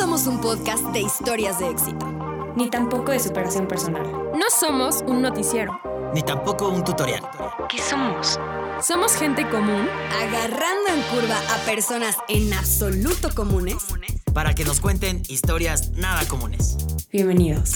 somos un podcast de historias de éxito. Ni tampoco de superación personal. No somos un noticiero. Ni tampoco un tutorial. ¿Qué somos? Somos gente común. Agarrando en curva a personas en absoluto comunes. Para que nos cuenten historias nada comunes. Bienvenidos.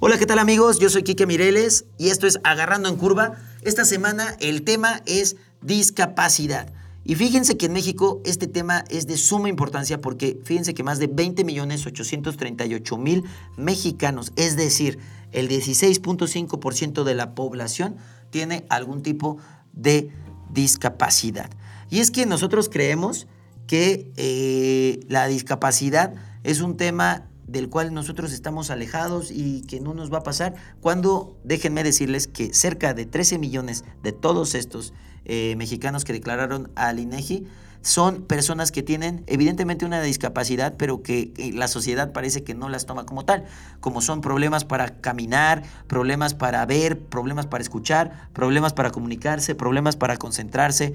Hola, ¿qué tal amigos? Yo soy Quique Mireles y esto es Agarrando en Curva. Esta semana el tema es discapacidad. Y fíjense que en México este tema es de suma importancia porque fíjense que más de 20 millones 838 mil mexicanos, es decir, el 16.5% de la población tiene algún tipo de discapacidad. Y es que nosotros creemos que eh, la discapacidad es un tema del cual nosotros estamos alejados y que no nos va a pasar, cuando déjenme decirles que cerca de 13 millones de todos estos eh, mexicanos que declararon al INEGI son personas que tienen evidentemente una discapacidad, pero que la sociedad parece que no las toma como tal, como son problemas para caminar, problemas para ver, problemas para escuchar, problemas para comunicarse, problemas para concentrarse,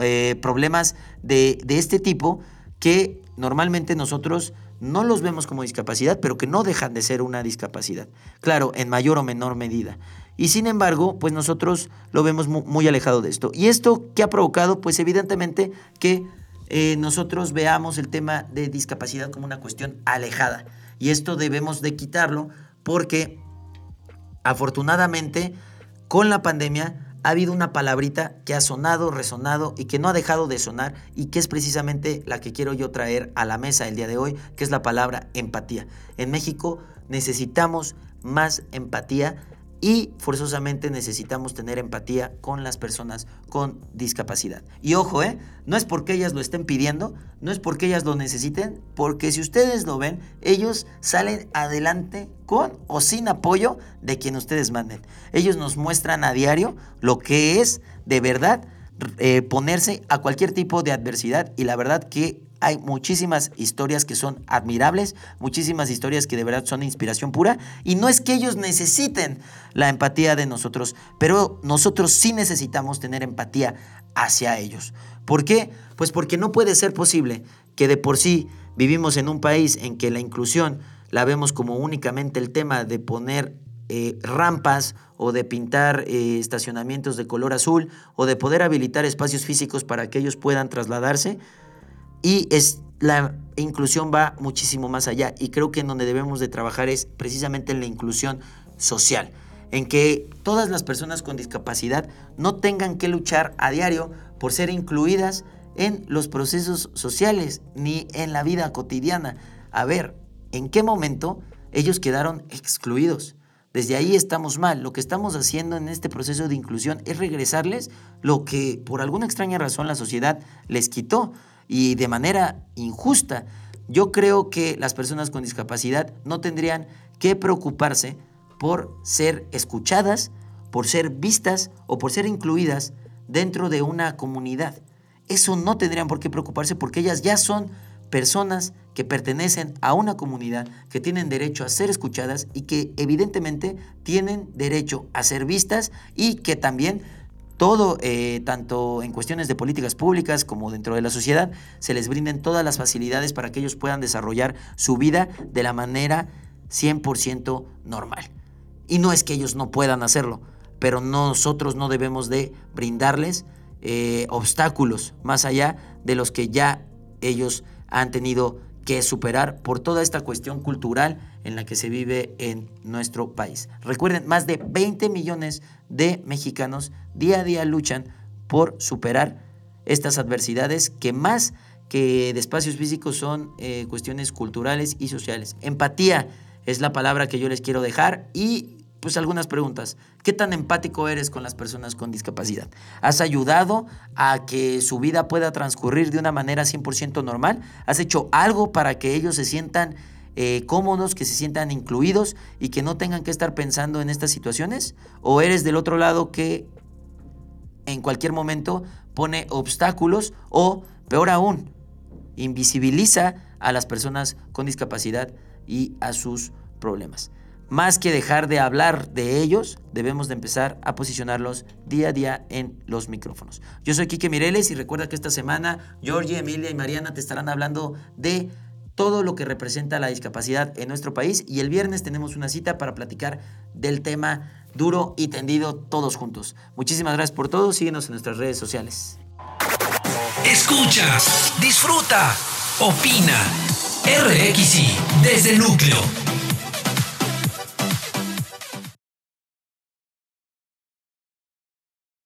eh, problemas de este tipo que normalmente nosotros no los vemos como discapacidad, pero que no dejan de ser una discapacidad. Claro, en mayor o menor medida. Y sin embargo, pues nosotros lo vemos muy, alejado de esto. ¿Y esto qué ha provocado? Pues evidentemente que eh, nosotros veamos el tema de discapacidad como una cuestión alejada. Y esto debemos de quitarlo porque afortunadamente con la pandemia ha habido una palabrita que ha sonado, resonado y que no ha dejado de sonar y que es precisamente la que quiero yo traer a la mesa el día de hoy, que es la palabra empatía. En México necesitamos más empatía y forzosamente necesitamos tener empatía con las personas con discapacidad. Y ojo, ¿eh? no es porque ellas lo estén pidiendo, no es porque ellas lo necesiten, porque si ustedes lo ven, ellos salen adelante con o sin apoyo de quien ustedes manden. Ellos nos muestran a diario lo que es de verdad eh, ponerse a cualquier tipo de adversidad y la verdad que hay muchísimas historias que son admirables, muchísimas historias que de verdad son inspiración pura. Y no es que ellos necesiten la empatía de nosotros, pero nosotros sí necesitamos tener empatía hacia ellos. ¿Por qué? Pues porque no puede ser posible que de por sí vivimos en un país en que la inclusión la vemos como únicamente el tema de poner eh, rampas o de pintar eh, estacionamientos de color azul o de poder habilitar espacios físicos para que ellos puedan trasladarse y es, la inclusión va muchísimo más allá y creo que en donde debemos de trabajar es precisamente en la inclusión social, en que todas las personas con discapacidad no tengan que luchar a diario por ser incluidas en los procesos sociales ni en la vida cotidiana. A ver, ¿en qué momento ellos quedaron excluidos? Desde ahí estamos mal. Lo que estamos haciendo en este proceso de inclusión es regresarles lo que por alguna extraña razón la sociedad les quitó y de manera injusta. Yo creo que las personas con discapacidad no tendrían que preocuparse por ser escuchadas, por ser vistas o por ser incluidas dentro de una comunidad. Eso no tendrían por qué preocuparse porque ellas ya son personas que pertenecen a una comunidad, que tienen derecho a ser escuchadas y que evidentemente tienen derecho a ser vistas y que también todo, eh, tanto en cuestiones de políticas públicas como dentro de la sociedad, se les brinden todas las facilidades para que ellos puedan desarrollar su vida de la manera 100% normal. Y no es que ellos no puedan hacerlo, pero nosotros no debemos de brindarles eh, obstáculos más allá de los que ya ellos han tenido que superar por toda esta cuestión cultural en la que se vive en nuestro país. Recuerden, más de 20 millones de mexicanos día a día luchan por superar estas adversidades que más que de espacios físicos son eh, cuestiones culturales y sociales. Empatía es la palabra que yo les quiero dejar y pues algunas preguntas. ¿Qué tan empático eres con las personas con discapacidad? ¿Has ayudado a que su vida pueda transcurrir de una manera 100% normal? ¿Has hecho algo para que ellos se sientan eh, cómodos, que se sientan incluidos y que no tengan que estar pensando en estas situaciones? ¿O eres del otro lado que en cualquier momento pone obstáculos o, peor aún, invisibiliza a las personas con discapacidad y a sus problemas? Más que dejar de hablar de ellos, debemos de empezar a posicionarlos día a día en los micrófonos. Yo soy Quique Mireles y recuerda que esta semana Georgie, Emilia y Mariana te estarán hablando de todo lo que representa la discapacidad en nuestro país y el viernes tenemos una cita para platicar del tema duro y tendido todos juntos. Muchísimas gracias por todo, síguenos en nuestras redes sociales. Escucha, disfruta, opina. RXI desde el núcleo